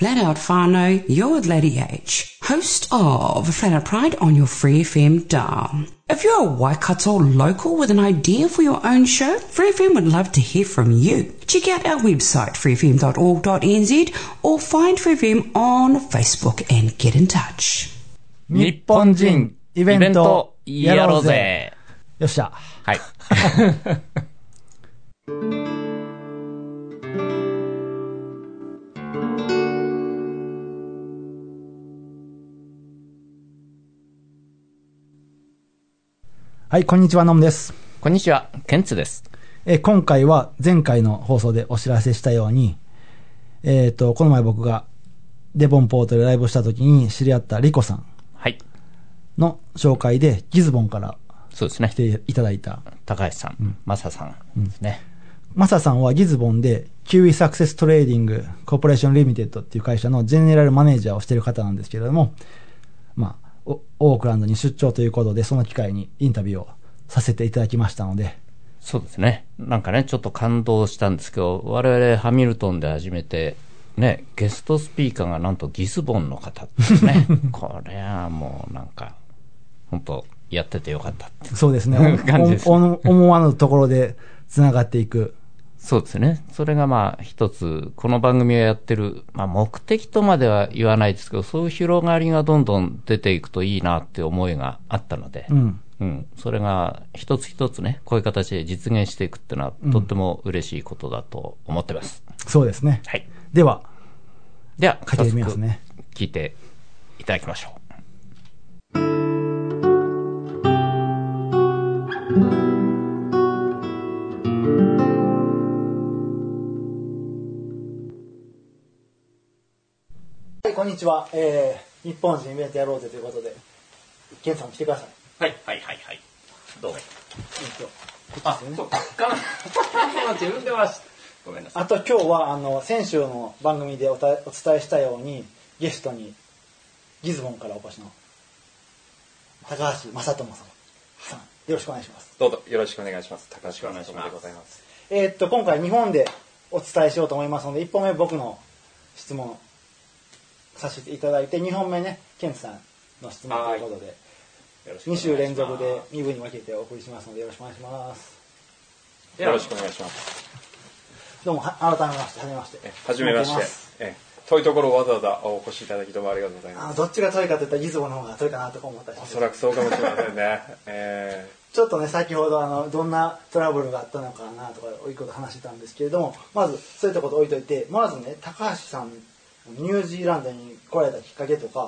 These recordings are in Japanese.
Flat Out Whānau, you're with Lady H, host of Flat Out Pride on your Free FM dial. If you're a Waikato local with an idea for your own show, Free FM would love to hear from you. Check out our website, freefm.org.nz, or find Free FM on Facebook and get in touch. 日本人イベントやろうぜ。よっしゃ。はい。 はい、こんにちは、ノムです。こんにちは、ケンツです。えー今回は前回の放送でお知らせしたように、えっ、と、この前僕がデボンポートでライブをした時に知り合ったリコさんはい。の紹介でギズボーンからそうですね来。ていただいた高橋さん、マサさんですね。マサさんはギズボーンで、 Kiwi Success Trading Corporation Limited っていう会社のジェネラルマネージャーをしている方なんですけれども、まあ、おオークランドに出張ということで、その機会にインタビューをさせていただきましたので、そうですね。なんかね、ちょっと感動したんですけど、我々ハミルトンで初めて、ね、ゲストスピーカーがなんとギスボンの方ですね。これはもうなんか、本当やっててよかったって。そうですね、感じです思わぬところで繋がっていく。そうですね。それがまあ一つ、この番組をやってる、まあ目的とまでは言わないですけど、そういう広がりがどんどん出ていくといいなって思いがあったので、うん。うん、それが一つ一つね、こういう形で実現していくっていうのは、とっても嬉しいことだと思ってます。そうですね。はい。では、では、かけてみますね。聞いていただきましょう。こんにちは。えー、日本人イベントやろうぜということで、ケンさん来てください。はい、はい、はい、はい。どうも。えっとあ、そうか。自分ではし、ごめんなさい。あと今日はあの先週の番組でおたお伝えしたようにゲストにギズボンからお越しの高橋正智さんよろしくお願いします。どうぞよろしくお願いします。高橋お願いしますでございます。えーっと今回日本でお伝えしようと思いますので1本目僕の質問させていただいて2本目ねケンツさんの質問ということでよろしくお願2いします週連続で2部に分けてお送りしますのでよろしくお願いします。よろしくお願いします。どうもは改めましてはじめまして。えはじめまして。え遠いところわざわざお越しいただきどうもありがとうございます。あどっちが遠いかといったらギズボンの方が遠いかなとか思ったりおそらくそうかもしれませんね。えちょっとね先ほどあのどんなトラブルがあったのかなとかいうこと話してたんですけれどもまずそういったこと置いといてまずね高橋さんニュージーランドに来られたきっかけとか、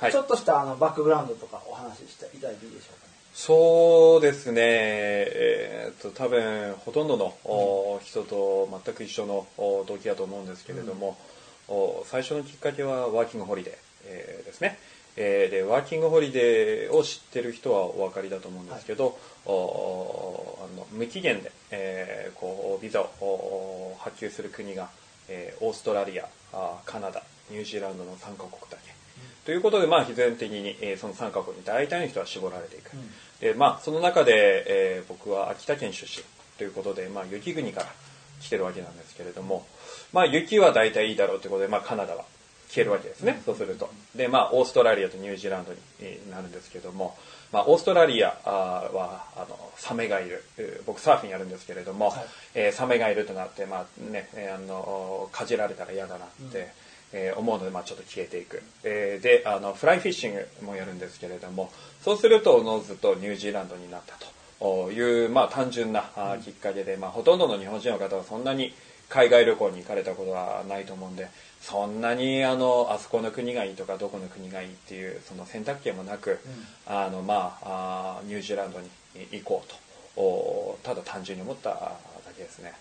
はいちょっとしたあのバックグラウンドとかお話ししていただいていいでしょうかね？ーそうですね。えーっと多分ほとんどの、お人と全く一緒のお動機だと思うんですけれども、お最初のきっかけはワーキングホリデー、えーですね。えーでワーキングホリデーを知ってる人はお分かりだと思うんですけど、おあの無期限で、えーこうビザをお発給する国が、えーオーストラリアあカナダニュージーランドの3カ国だけ、ということで、まあ、必然的に、えーその3カ国に大体の人は絞られていく、でまあ、その中で、えー僕は秋田県出身。ということで、まあ、雪国から来てるわけなんですけれども、まあ、雪は大体いいだろうということで、まあ、カナダは消えるわけですね、そうすると。で、まあ、オーストラリアとニュージーランドにえーなるんですけども、まあ、オーストラリアはあのサメがいる。えー僕サーフィンやるんですけれども、えーサメがいるとなって、まあねえーあのかじられたら嫌だなって、えー思うので、まあ、ちょっと消えていく、えーであのフライフィッシングもやるんですけれどもそうするとおのずとニュージーランドになったという、まあ、単純なきっかけで、まあ、ほとんどの日本人の方はそんなに海外旅行に行かれたことはないと思うんでそんなにあのあそこの国がいいとかどこの国がいいっていうその選択権もなく、あのまあニュージーランドに行こうと。おただ単純に思っただけですね。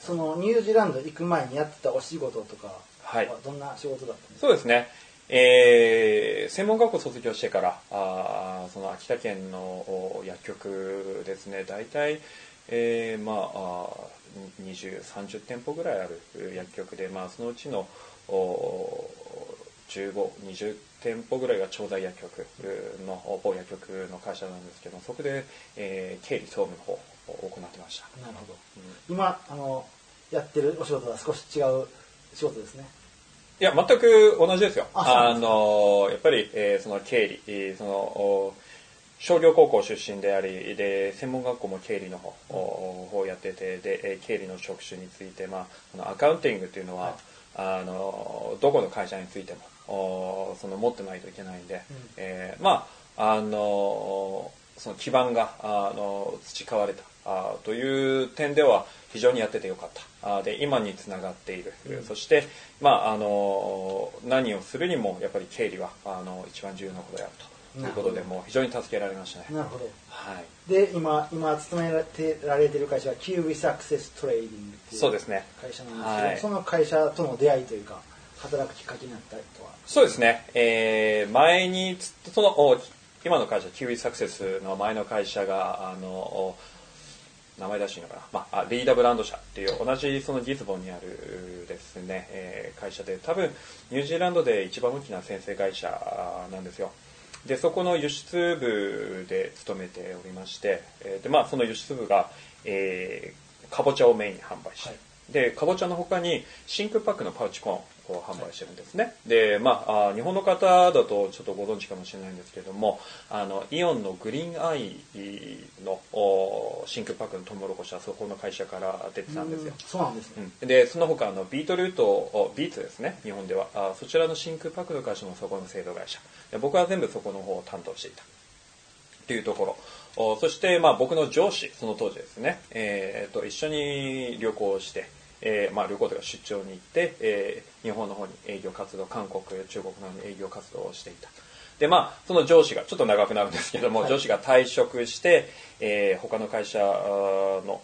そのニュージーランド行く前にやってたお仕事とかはい。どんな仕事だったんですか、そうですね。えー専門学校卒業してからあーその秋田県のお薬局ですね。大体、えーまああー2030店舗ぐらいある薬局で、まあ、そのうちのお1520店舗ぐらいが調剤薬局の某薬局の会社なんですけどそこで、えー経理総務の方を行ってましたなるほど。今、あの、やってるお仕事は少し違う仕事ですね。いや全く同じですよあのやっぱり、えーその経理えーそのお商業高校出身でありで専門学校も経理の方お方をやっててでえー経理の職種について、まあ、アカウンティングっていうのは、あのどこの会社についてもおその持ってないといけないんで、えーまああのその基盤があの培われたあという点では非常にやっててよかった。あで今につながっている、そして、まあ、あの何をするにもやっぱり経理はあの一番重要なことであるということでもう非常に助けられましたね。なるほど。はい。で、今、今勤められてられてる会社は、キウイサクセストレーディングっていうそうですね。会社なんですけど、はい。その会社との出会いというか、働くきっかけになったりとは。そうですね、えー前につそのお今の会社キウイサクセスの前の会社があのお名前出していいのかな、まあ、あリーダーブランド社っていう同じそのギズボンにあるですね、えー会社で多分ニュージーランドで一番大きな先生会社なんですよでそこの輸出部で勤めておりまして、えーでまあ、その輸出部が、えーかぼちゃをメインに販売して、はい。でかぼちゃの他に真空パックのパウチコーンを販売してるんですね、でまああ日本の方だとちょっとご存知かもしれないんですけれどもあのイオンのグリーンアイのお真空パックのトウモロコシはそこの会社から出てたんですよ。うんそうなんですね。うん。でその他あの beetroot おビーツですね日本ではあそちらの真空パックの会社もそこの製造会社。で僕は全部そこの方を担当していた。っていうところ。おそして、まあ、僕の上司その当時ですね、えー、と一緒に旅行をして、えーまあ、旅行とか出張に行って、えー日本の方に営業活動韓国中国の方に営業活動をしていたでまあその上司がちょっと長くなるんですけども、はい上司が退職して、えー他の会社の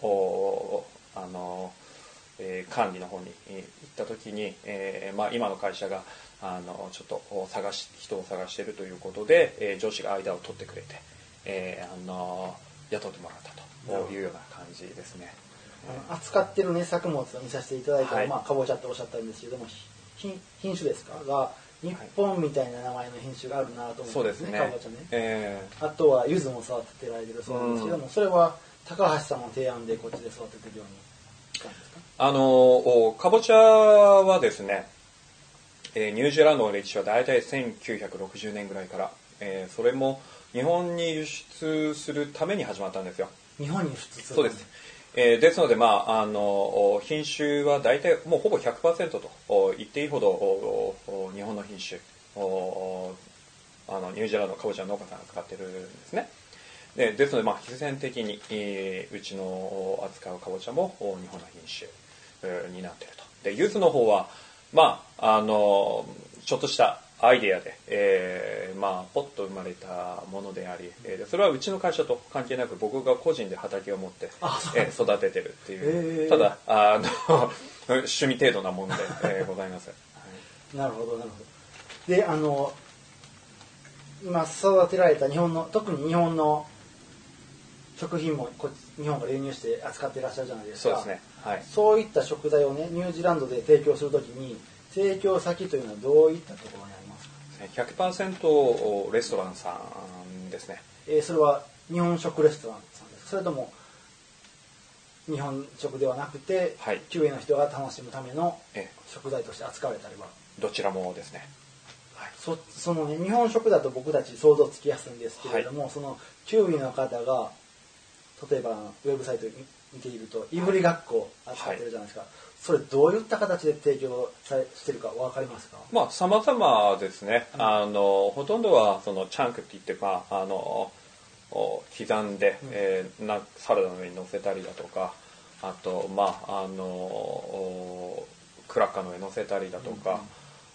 おあのえー管理の方にえー行った時に、えーまあ、今の会社があのちょっとお探し人を探しているということで、えー上司が間を取ってくれて、えーあの雇ってもらったというような感じですね。あの扱ってるね、作物を見させていただいたら、はいまあ、かぼちゃっておっしゃったんですけども、ひ品種ですか？が、日本みたいな名前の品種があるなと思そううんですね。かぼちゃね。えーあとは、柚子も育ててられてるそうなんですけども、それは、高橋さんの提案でこっちで育ててるようにしたんですか？あのおかぼちゃはですね、えーニュージーランドの歴史は大体1960年ぐらいから、えーそれも日本に輸出するために始まったんですよ。日本に輸出するそうです。えーですので、まあ、あの品種は大体もうほぼ100%と言っていいほど日本の品種あのニュージーランドのかぼちゃの農家さんが使ってるんですね。でですので、まあ、必然的に、えーうちの扱うかぼちゃも日本の品種えーになっていると。で、柚子の方は、まあ、あのちょっとしたアイデアで、えーまあ、ポッと生まれたものであり、えーでそれはうちの会社と関係なく僕が個人で畑を持って、えー育ててるっていう、へーただあの 趣味程度なもので、えーございます。はいなるほど、なるほど。で、あの、今育てられた日本の、特に日本の食品もこっち日本から輸入して扱っていらっしゃるじゃないですか。そうですね。はい。そういった食材をね、ニュージーランドで提供するときに、提供先というのはどういったところに100%レストランさんですね。えーそれは日本食レストランさんです。かそれとも日本食ではなくて、はい。の人が楽しむためのえ食材として扱われたりは？どちらもですね。そそのね日本食だと僕たち想像つきやすいんですけれども、そのキウイの方が例えばウェブサイト見ているといぶりがっこを扱ってるじゃないですか、それどういった形で提供されしてるか分かりますか？まあ、様々ですね。あの、ほとんどは、その、チャンクって言って、まあ、あの、お刻んで、えーな、サラダの上に乗せたりだとか、あと、まあ、あの、おクラッカーの上に乗せたりだとか、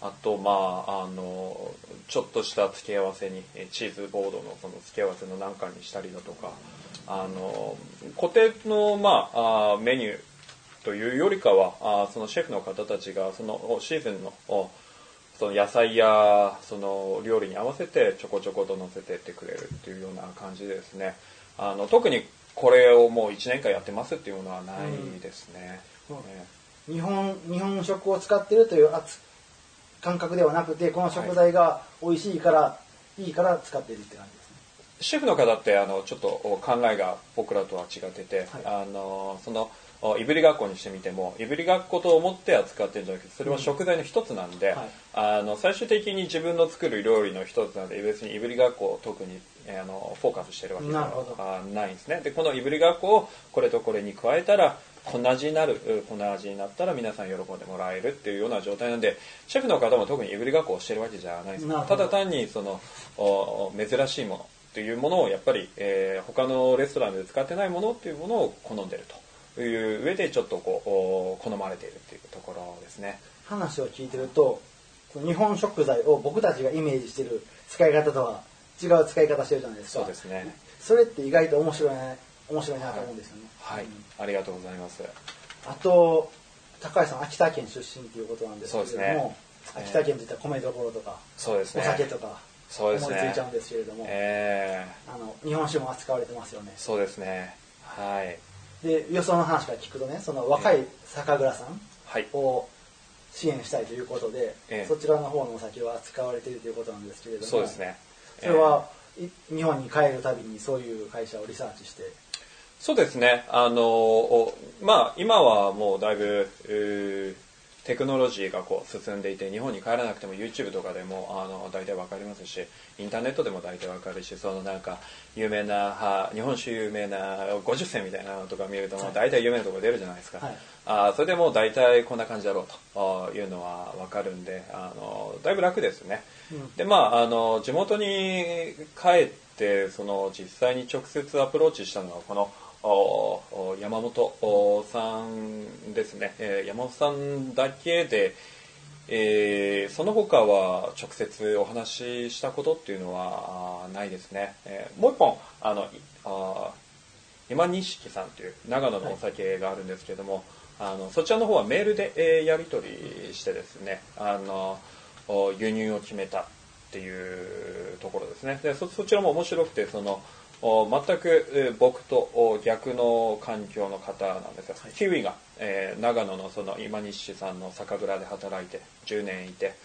あと、まあ、あの、ちょっとした付け合わせに、えーチーズボードのその付け合わせの何かにしたりだとか、あの、固定の、まあ、メニュー、というよりかはあーそのシェフの方たちがそのおシーズンのおその野菜やその料理に合わせてちょこちょこと乗せてってくれるっていうような感じでですね。あの特にこれをもう1年間やってますっていうのはないですね、うん。え日本日本食を使ってるという扱感覚ではなくてこの食材が美味しいから、い、いから使っているって感じですね。シェフの方ってあのちょっと考えが僕らとは違ってて、はい。あのそのおいぶりがっこにしてみてもいぶりがっこと思って扱ってるんじゃなくてそれは食材の一つなんで、はい。あの最終的に自分の作る料理の一つなんで別にいぶりがっこを特にえーあのフォーカスしてるわけではないんですね。でこのいぶりがっこをこれとこれに加えたらこんな味になるうこんな味になったら皆さん喜んでもらえるっていうような状態なんでシェフの方も特にいぶりがっこをしてるわけじゃないです。ただ単にそのお珍しいものというものをやっぱり、えー他のレストランで使ってないものっていうものを好んでるという上でちょっとこうお好まれているっていうところですね。話を聞いてると日本食材を僕たちがイメージしてる使い方とは違う使い方してるじゃないですかそうですね。それって意外と面白いね面白いなと思うんですよね、はい、うんありがとうございます。あと高橋さん秋田県出身っていうことなんですけれども、ね秋田県っていったら米どころとか、おそうですね。酒とか思いつそうですねいちゃうんですけれども、えあの日本酒も扱われてますよねー、そうですね。はい。で予想の話から聞くとねその若い酒蔵さんはい。を支援したいということで、ええそちらの方のお酒は扱われているということなんですけれどもそうですね。それは、い日本に帰るたびにそういう会社をリサーチして？そうですね。あのおまあ今はもうだいぶうーテクノロジーがこう進んでいて日本に帰らなくても YouTube とかでもあの大体わかりますしインターネットでも大体わかるしそのなんか有名なは日本酒有名な50銭みたいなのとか見るともう大体有名なところ出るじゃないですか、はい。あーそれでもう大体こんな感じだろうというのはわかるんであのだいぶ楽ですね、うん。でまああの地元に帰ってその実際に直接アプローチしたのはこの山本さんですね、えー山本さんだけで、えーその他は直接お話ししたことっていうのはないですね、えーもう一本あのあ今錦さんという長野のお酒があるんですけれども、あのそちらの方はメールで、えーやり取りしてですねあの輸入を決めたっていうところですね。でそそちらも面白くてその全く、えー僕とお逆の環境の方なんですよ、キウイが、えー長野のその今西さんの酒蔵で働いて10年いて、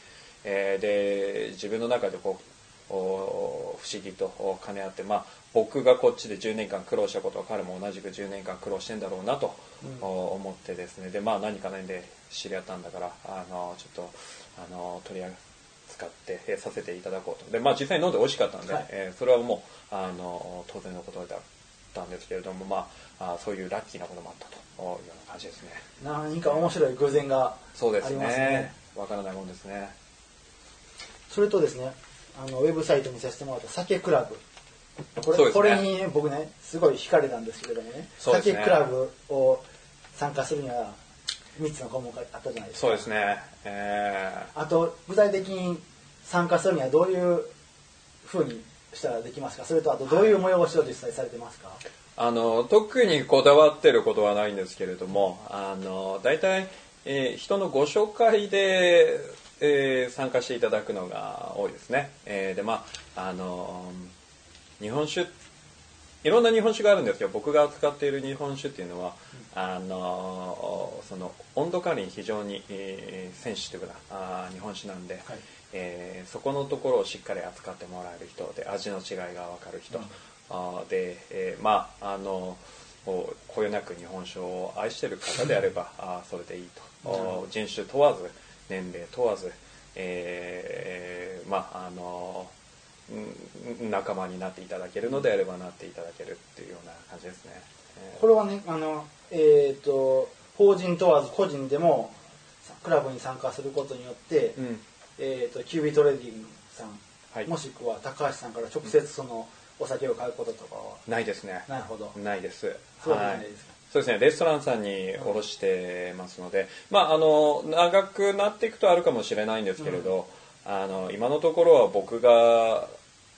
えーで自分の中でこうお不思議とお兼ね合って、まあ、僕がこっちで10年間苦労したことは彼も同じく10年間苦労してんだろうなと、お思ってですね。で、まあ、何かねで知り合ったんだからあのちょっとあの取り扱って、えーさせていただこうと。で、まあ、実際に飲んで美味しかったんで、はい。えーそれはもうあの当然のことだったんですけれども、まあ、あそういうラッキーなこともあったというような感じですね。何か面白い偶然があそうですりますね。ねわからないもんですね。それとですねあのウェブサイト見させてもらった酒クラブ。これ,、ね。これにね僕ねすごい惹かれたんですけれどもね。ね。酒クラブを参加するには3つの項目があったじゃないですか。そうですね。えー。あと具体的に参加するにはどういうふうにしたらできますか？それとあとどういう催しを実際されてますか、あの特にこだわってることはないんですけれどもあの大体、えー人のご紹介で、えー参加していただくのが多いですね、えーでまああの日本酒いろんな日本酒があるんですけど僕が扱っている日本酒っていうのは、あのその温度管理に非常に、えーセンシティブなあー日本酒なんで、はい。えーそこのところをしっかり扱ってもらえる人で味の違いが分かる人、あーで、えーまああのこよなく日本酒を愛している方であればあーそれでいいと、お人種問わず年齢問わず、えーまああのうん仲間になっていただけるのであればなっていただけるっていうような感じですね。えー。これはねあのえっ、と法人問わず個人でもクラブに参加することによって、うん。えっ、とキュービートレーディングさん、はい。もしくは高橋さんから直接そのお酒を買うこととかは？ないですね。なるほど、ないです。そうですか、そうですね、レストランさんに卸してますので、まあ、あの長くなっていくとあるかもしれないんですけれど、あの今のところは僕が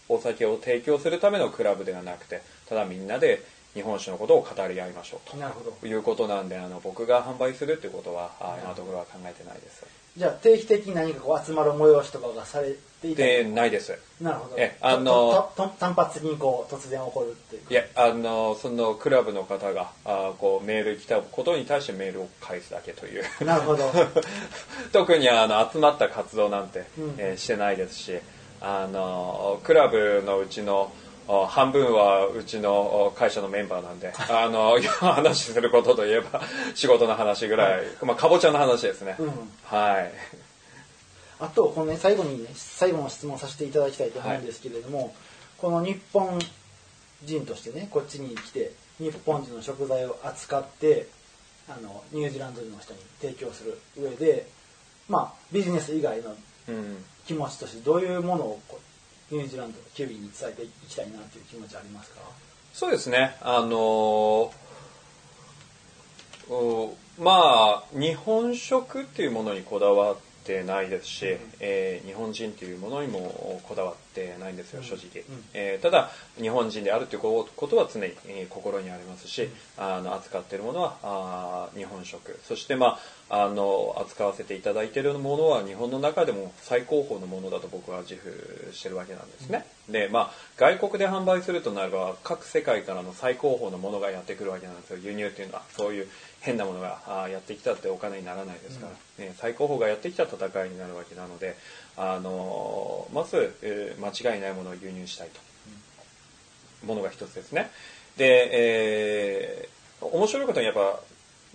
お酒を提供するためのクラブではなくてただみんなで日本酒のことを語り合いましょうなるほど。ということなんであの僕が販売するっていうことはあ今のところは考えてないです。じゃあ定期的に何かこう集まる催しとかがされていたないです。なるほど。えあのととと単発的にこう突然起こるっていういやあのそのクラブの方があこうメール来たことに対してメールを返すだけという。なるほど。特にあの集まった活動なんて、うん。えーしてないですしあのクラブのうちのお半分はうちのお会社のメンバーなんで あの話することといえば 仕事の話ぐらい、まあ、かぼちゃの話ですね、うん。はい。あとこの、ね、最後にね最後の質問させていただきたいと思うんですけれども、この日本人としてねこっちに来て日本人の食材を扱ってあのニュージーランド人の人に提供する上でまあビジネス以外のうん気持ちとしてどういうものをこうニュージーランドキュービーに伝えていきたいなという気持ちはありますか？そうですね。あのおまあ日本食っていうものにこだわってないですし、えー日本人っていうものにもこだわってないんですよ正直、うん。えーただ日本人であるということは常にえー心にありますし、あの扱っているものはあー日本食。そしてまああの扱わせていただいているものは日本の中でも最高峰のものだと僕は自負してるわけなんですね、でまあ外国で販売するとなれば各世界からの最高峰のものがやってくるわけなんですよ。輸入っていうのは。そういう変なものがやってきたってお金にならないですから、ね、最高峰がやってきた戦いになるわけなのであのまず、えー間違いないものを輸入したいと。ものが一つですね。で、えー面白いことにやっぱ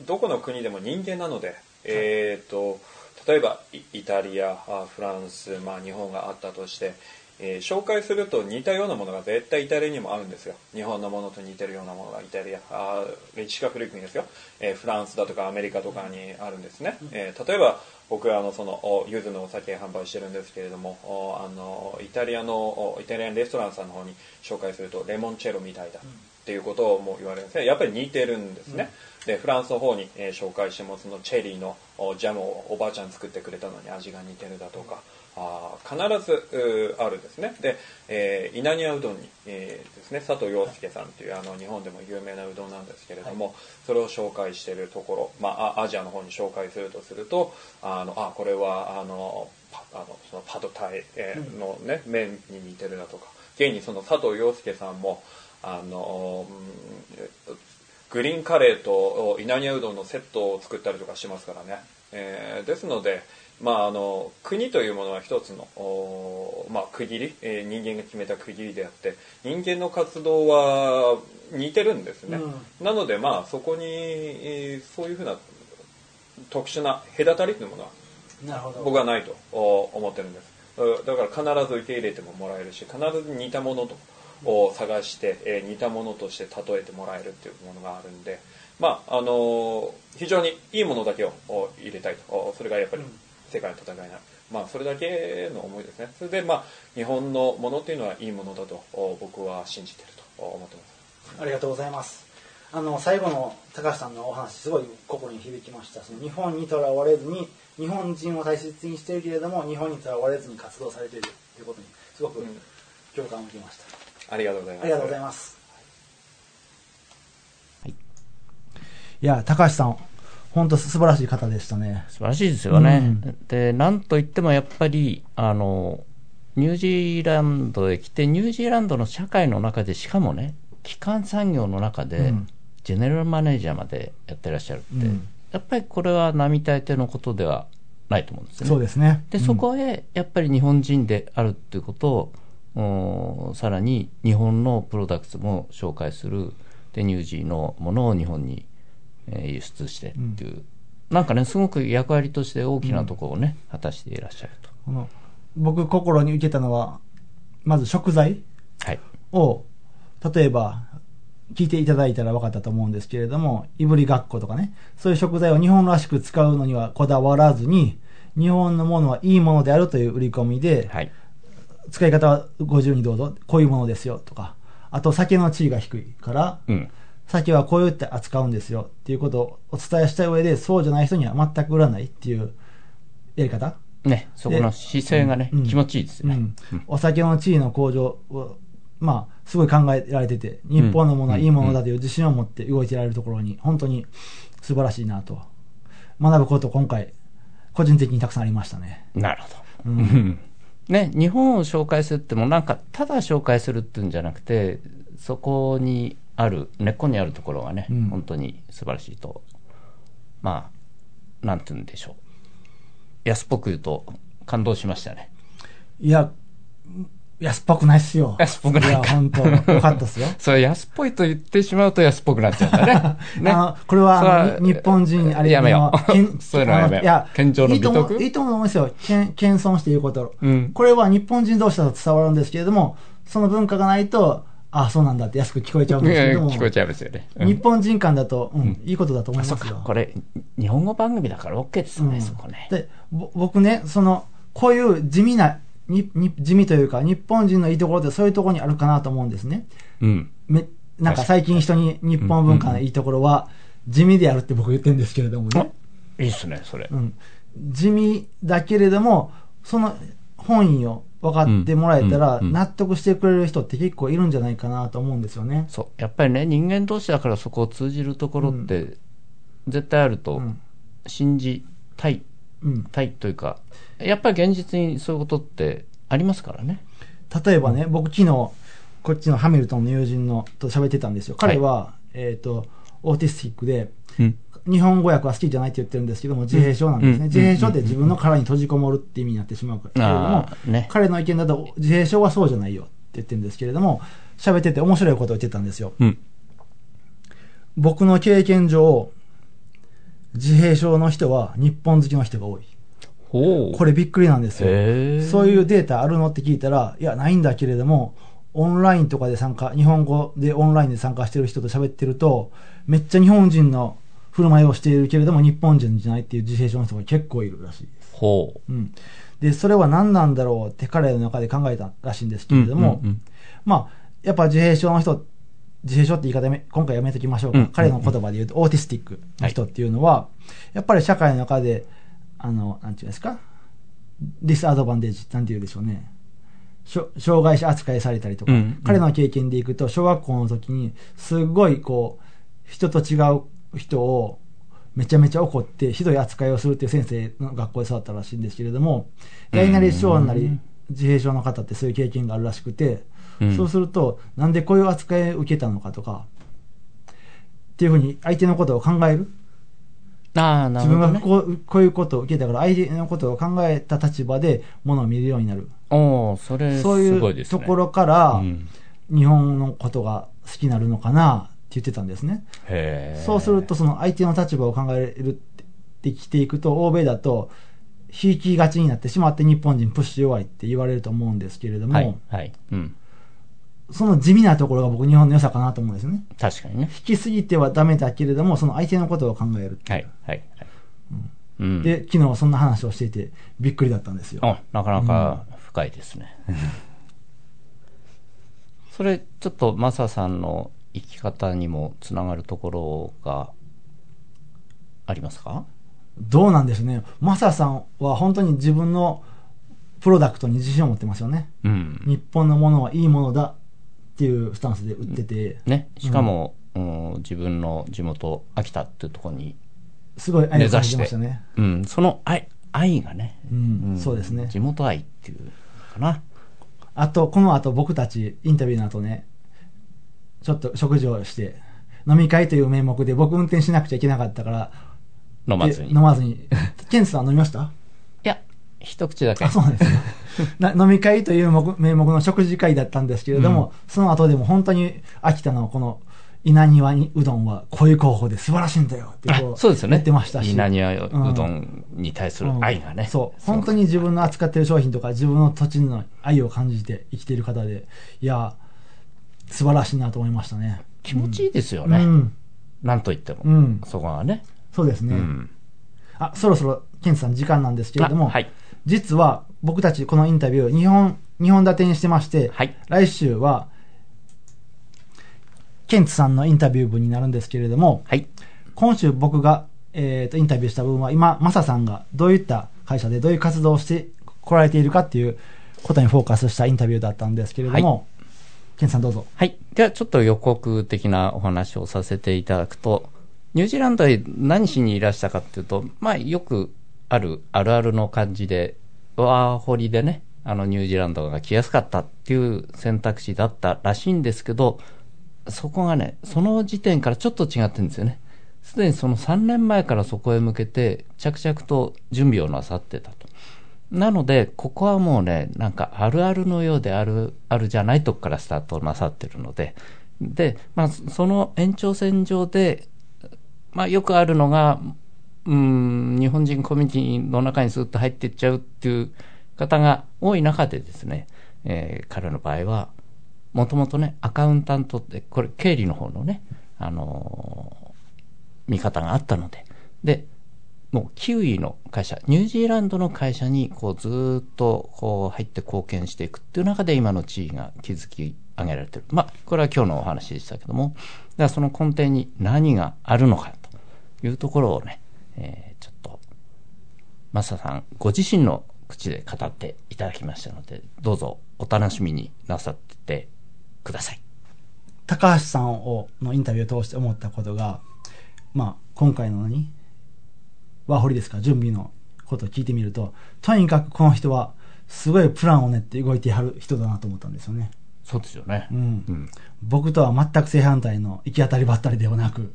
どこの国でも人間なので、えー、と例えばイイタリアあフランス、まあ、日本があったとして、えー紹介すると似たようなものが絶対イタリアにもあるんですよ。日本のものと似てるようなものがイタリアあー歴史が古い国ですよ、えーフランスだとかアメリカとかにあるんですね、えー例えば僕はあのそのゆずのお酒販売してるんですけれどもあのイタリアのイタリアンレストランさんの方に紹介するとレモンチェロみたいだ。っていうことをも言われるんですね。やっぱり似てるんですね、でフランスの方に、えー紹介してもそのチェリーのおジャムをおばあちゃん作ってくれたのに味が似てるだとか、あー必ずあるんですね。で、えー稲庭うどんに、えーですね佐藤洋介さんというあの日本でも有名なうどんなんですけれども、それを紹介しているところ、まあ、あアジアの方に紹介するとするとあのあこれはあのパあのそのパドタイ、えーの、ね麺に似てるだとか現にその佐藤洋介さんもあの、うんグリーンカレーと稲庭うどんのセットを作ったりとかしますからね、えーですので、まあ、あの国というものは一つの、おまあ、区切り、えー人間が決めた区切りであって人間の活動は似てるんですね、なのでまあそこに、えーそういうふうな特殊な隔たりというものは僕はないとお思ってるんです。うだから必ず受け入れてももらえるし必ず似たものとを探して、えー似たものとして例えてもらえるっていうものがあるんでまああのー非常にいいものだけをお入れたいとおそれがやっぱり世界の戦いになる、まあそれだけの思いですねそれでまあ日本のものっていうのはいいものだとお僕は信じてると思ってますありがとうございます。あの最後の高橋さんのお話すごい心に響きました。その日本にとらわれずに日本人を大切にしているけれども日本にとらわれずに活動されているということにすごくうん共感を受けました。ありがとうございますありがとうございます。はいや高橋さん本当素晴らしい方でしたね。素晴らしいですよね。うんで、なんといってもやっぱり、あの、ニュージーランドへ来て、ニュージーランドの社会の中で、しかもね、基幹産業の中でうん、ジェネラルマネージャーまでやってらっしゃるって、うんやっぱりこれは並大抵のことではないと思うんですよね。そうですね。で、そこへやっぱり日本人であるっていうことを、うんさらに日本のプロダクツも紹介する、で、ニュージーのものを日本に、えー輸出してっていう、なんかね、すごく役割として大きなところをね、果たしていらっしゃると。この僕心に受けたのはまず食材はい。を例えば聞いていただいたら分かったと思うんですけれどもいぶりがっことかねそういう食材を日本らしく使うのにはこだわらずに日本のものはいいものであるという売り込みで、はい。使い方はご自由にどうぞこういうものですよとかあと酒の地位が低いからうん。酒はこうやって扱うんですよっていうことをお伝えした上でそうじゃない人には全く売らないっていうやり方ね、そこの姿勢がね、うん気持ちいいですよね。うんお酒の地位の向上を、まあ、すごい考えられてて、日本のものはいいものだという自信を持って動いてられるところに、本当に素晴らしいなと。学ぶこと今回、個人的にたくさんありましたね。なるほど。うん ね、日本を紹介するってもなんかただ紹介するっていうんじゃなくてそこにある根っこにあるところがね、うん。本当に素晴らしいと。まあなんて言うんでしょう。安っぽく言うと感動しましたね。いや、安っぽくないっすよ。安っぽくないか。いや、本当よかったっすよ。それ安っぽいと言ってしまうと安っぽくなっちゃうんだね。ね あの、これは、日本人、あれやめよう。そういうのはやめよう。あいや、謙譲の美徳？いいと思うんですよ。けん謙遜して言うこと。うん。これは日本人同士だと伝わるんですけれども、その文化がないと、あそうなんだって安く聞こえちゃうんいですけれども、や聞こえちゃいますよね、うん。日本人間だと、うん、いいことだと思いますよ。か。これ日本語番組だから OK ですね、うん。そこね。で、ぼ僕ね、その、こういう地味な、にに地味というか、日本人のいいところってそういうところにあるかなと思うんですね。うん。めなんか最近人に日本文化のいいところは、地味であるって僕言ってるんですけれどもね。いいっすねそれ、うん、地味だけれども、その本意を分かってもらえたら、納得してくれる人って結構いるんじゃないかなと思うんですよね。そう。やっぱりね人間同士だからそこを通じるところって絶対あるとうん。信じたい。うん、たいというかやっぱり現実にそういうことってありますからね。例えばね、僕昨日、こっちのハミルトンの友人のと喋ってたんですよ。彼は、えっ、と、オーティスティックで、うん。日本語訳は好きじゃないって言ってるんですけども、自閉症なんですね。うん。自閉症って自分の殻に閉じこもるって意味になってしまうけれどもね。彼の意見だと自閉症はそうじゃないよって言ってるんですけれども、喋ってて面白いことを言ってたんですよ。うん。僕の経験上、自閉症の人は日本好きの人が多い。これびっくりなんですよ。そういうデータあるのって聞いたら、いや、ないんだけれども、オンラインとかで参加、日本語でオンラインで参加してる人と喋ってると、めっちゃ日本人の振る舞いをしているけれども、日本人じゃないっていう自閉症の人が結構いるらしいです。ほううん。で、それは何なんだろうって彼らの中で考えたらしいんですけれども、うんうんうんまあ、やっぱ自閉症の人、自閉症って言い方やめ今回やめときましょうか。うん彼の言葉で言うと、オーティスティックの人っていうのは、やっぱり社会の中で、あの、なんていうんですか、ディスアドバンテージ、なんて言うでしょうね。障害者扱いされたりとか、うん。うん彼の経験でいくと、小学校の時に、すごいこう、人と違う人をめちゃめちゃ怒って、ひどい扱いをするっていう先生の学校で育ったらしいんですけれども、大なり小なり自閉症の方ってそういう経験があるらしくて、うん。そうすると、なんでこういう扱いを受けたのかとか、っていうふうに相手のことを考える。ああな自分るほど、ね、がこうこういうことを受けたから、相手のことを考えた立場でものを見るようになる。おおそれそういすごいですね。うところから、うん。日本のことが好きになるのかなって言ってたんですね。そうすると、その相手の立場を考えるってきていくと、欧米だと、引きがちになってしまって日本人プッシュ弱いって言われると思うんですけれども、はいはい。うんその地味なところが僕日本の良さかなと思うんですね。確かにね引きすぎてはダメだけれども、その相手のことを考える。はいはいはいうんで、昨日そんな話をしていてびっくりだったんですよ。あなかなか深いですね、それちょっとマサさんの生き方にもつながるところがありますか？どうなんでしょうね。マサさんは本当に自分のプロダクトに自信を持ってますよね。うん日本のものはいいものだっていうスタンスで売ってて、ね。しかも、うん自分の地元秋田っていうところに、すごい愛を感じてましたね。うん、その愛愛がね、うん、そうですね。地元愛っていうかな。あと、この後僕たちインタビューの後ね、ちょっと食事をして、飲み会という名目で僕運転しなくちゃいけなかったから、飲まずに。で飲まずに。ケンツさん飲みました？一口だけあ、そうですか。な 飲み会という目名目の食事会だったんですけれども、その後でも本当に秋田のこの稲庭にうどんはこういう候補で素晴らしいんだよってこあそうですよね言ってましたし。稲庭うどんに対する愛がね、うんそう。本当に自分の扱ってる商品とか自分の土地の愛を感じて生きている方で、いや、素晴らしいなと思いましたね。気持ちいいですよね、うん。なんといっても、うん。そこがね、そうですね。うんあ、そろそろ、ケンツさん時間なんですけれども、あはい実は僕たちこのインタビュー、日本、日本立てにしてまして、はい来週は、ケンツさんのインタビュー文になるんですけれども、はい今週僕が、えーとインタビューした部分は今、マサさんがどういった会社でどういう活動をして来られているかっていうことにフォーカスしたインタビューだったんですけれども、ケンさんどうぞ。はい。では、ちょっと予告的なお話をさせていただくと、ニュージーランドへ何しにいらしたかっていうと、まあ、よくあるあるあるの感じで、ワーホリでね、あのニュージーランドが来やすかったっていう選択肢だったらしいんですけど、そこがね、その時点からちょっと違ってるんですよね。すでにその3年前からそこへ向けて着々と準備をなさってたと。なので、ここはもうね、なんかあるあるのようである、あるじゃないとこからスタートなさってるので、で、まあ、その延長線上で、まあ、よくあるのが、うん、日本人コミュニティの中にスーッと入っていっちゃうっていう方が多い中でですね、えー、彼の場合は、もともとね、アカウンタントって、これ経理の方のね、あのー、見方があったので、で、もうキウイの会社、ニュージーランドの会社にこうずっとこう入って貢献していくっていう中で今の地位が築き上げられてる。まあ、これは今日のお話でしたけども、だからその根底に何があるのかいうところをね、えー、ちょっと、マサさんご自身の口で語っていただきましたので、どうぞお楽しみになさってください。高橋さんをのインタビューを通して思ったことが、まあ、今回の何？ワーホリですか？準備のことを聞いてみると、とにかくこの人は、すごいプランを練って動いてはる人だなと思ったんですよね。そうですよね。うん。うん、僕とは全く正反対の行き当たりばったりではなく、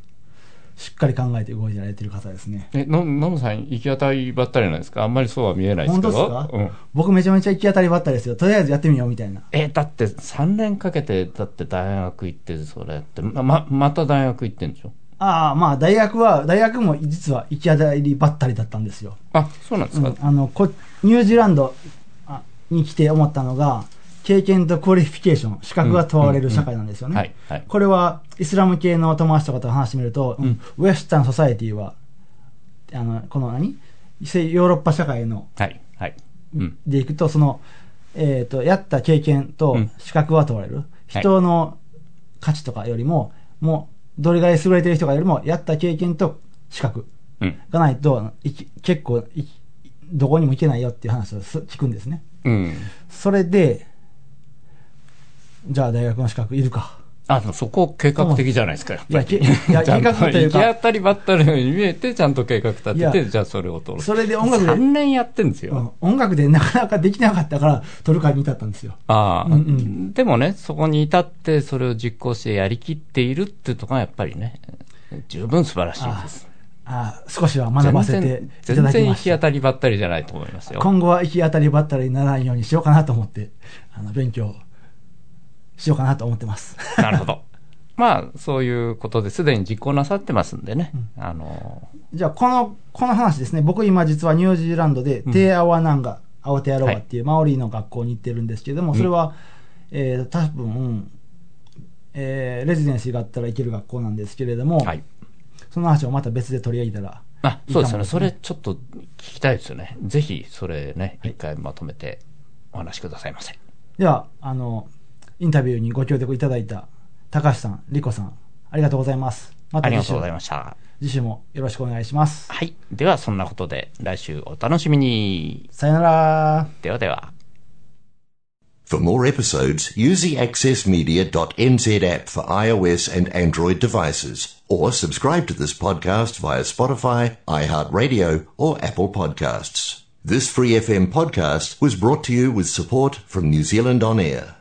しっかり考えて動いてられてる方ですね。え、の、のむさん行き当たりばったりなんですか？あんまりそうは見えないですけど。本当ですか、うん、僕めちゃめちゃ行き当たりばったりですよ。とりあえずやってみようみたいな。え、だって3年かけて、だって大学行って、それやって、ま、ま、また大学行ってんでしょ？ああ、まあ、大学は、大学も実は行き当たりばったりだったんですよ。あ、そうなんですか、うん、あの、こ、ニュージーランドに来て思ったのが、経験と qualification、資格が問われる社会なんですよね。これは、イスラム系の友達とかと話してみると、うん、ウェスタンソサエティは、あの、この何？ヨーロッパ社会の、はい、はい。うん、でいくと、その、えっ、ー、と、やった経験と資格は問われる。うん、人の価値とかよりも、もう、どれぐらい優れてる人がよりも、やった経験と資格がないと、い結構い、どこにも行けないよっていう話を聞くんですね。うん。それで、じゃあ大学の資格いるか。あ、でもそこ計画的じゃないですか、やっぱり。いや、計画というか。行き当たりばったりに見えて、ちゃんと計画立てて、じゃあそれを取る。それで音楽で。3年やってんですよ、うん、音楽でなかなかできなかったから、取る会に至ったんですよ。ああ、うんうん、でもね、そこに至って、それを実行してやりきっているっていうところがやっぱりね、十分素晴らしいです。ああ少しは学ばせていただきました。全然行き当たりばったりじゃないと思いますよ。今後は行き当たりばったりにならないようにしようかなと思って、あの、勉強しようかなと思ってます。なるほど。まあ、そういうことですでに実行なさってますんでね。うん、あのー、じゃあ、この、この話ですね。僕今実はニュージーランドで、テーアワナンガ、アオテアロワっていうマオリーの学校に行ってるんですけれども、それは、えー、多分、えー、レジデンシーがあったら行ける学校なんですけれども、はい、その話をまた別で取り上げたらあ、そうですよね。それちょっと聞きたいですよね。ぜひ、それね、一、回まとめてお話しくださいませ。では、あの、インタビューにご協力いただいた高橋さん、リコさん、ありがとうございます。またありがとうございました。次週もよろしくお願いします。はい。では、そんなことで、来週お楽しみに。さよなら。ではでは。For more episodes, use the accessmedia.nz app for iOS and Android devices, or subscribe to this podcast via Spotify, iHeartRadio, or Apple Podcasts. This free FM podcast was brought to you with support from New Zealand On Air.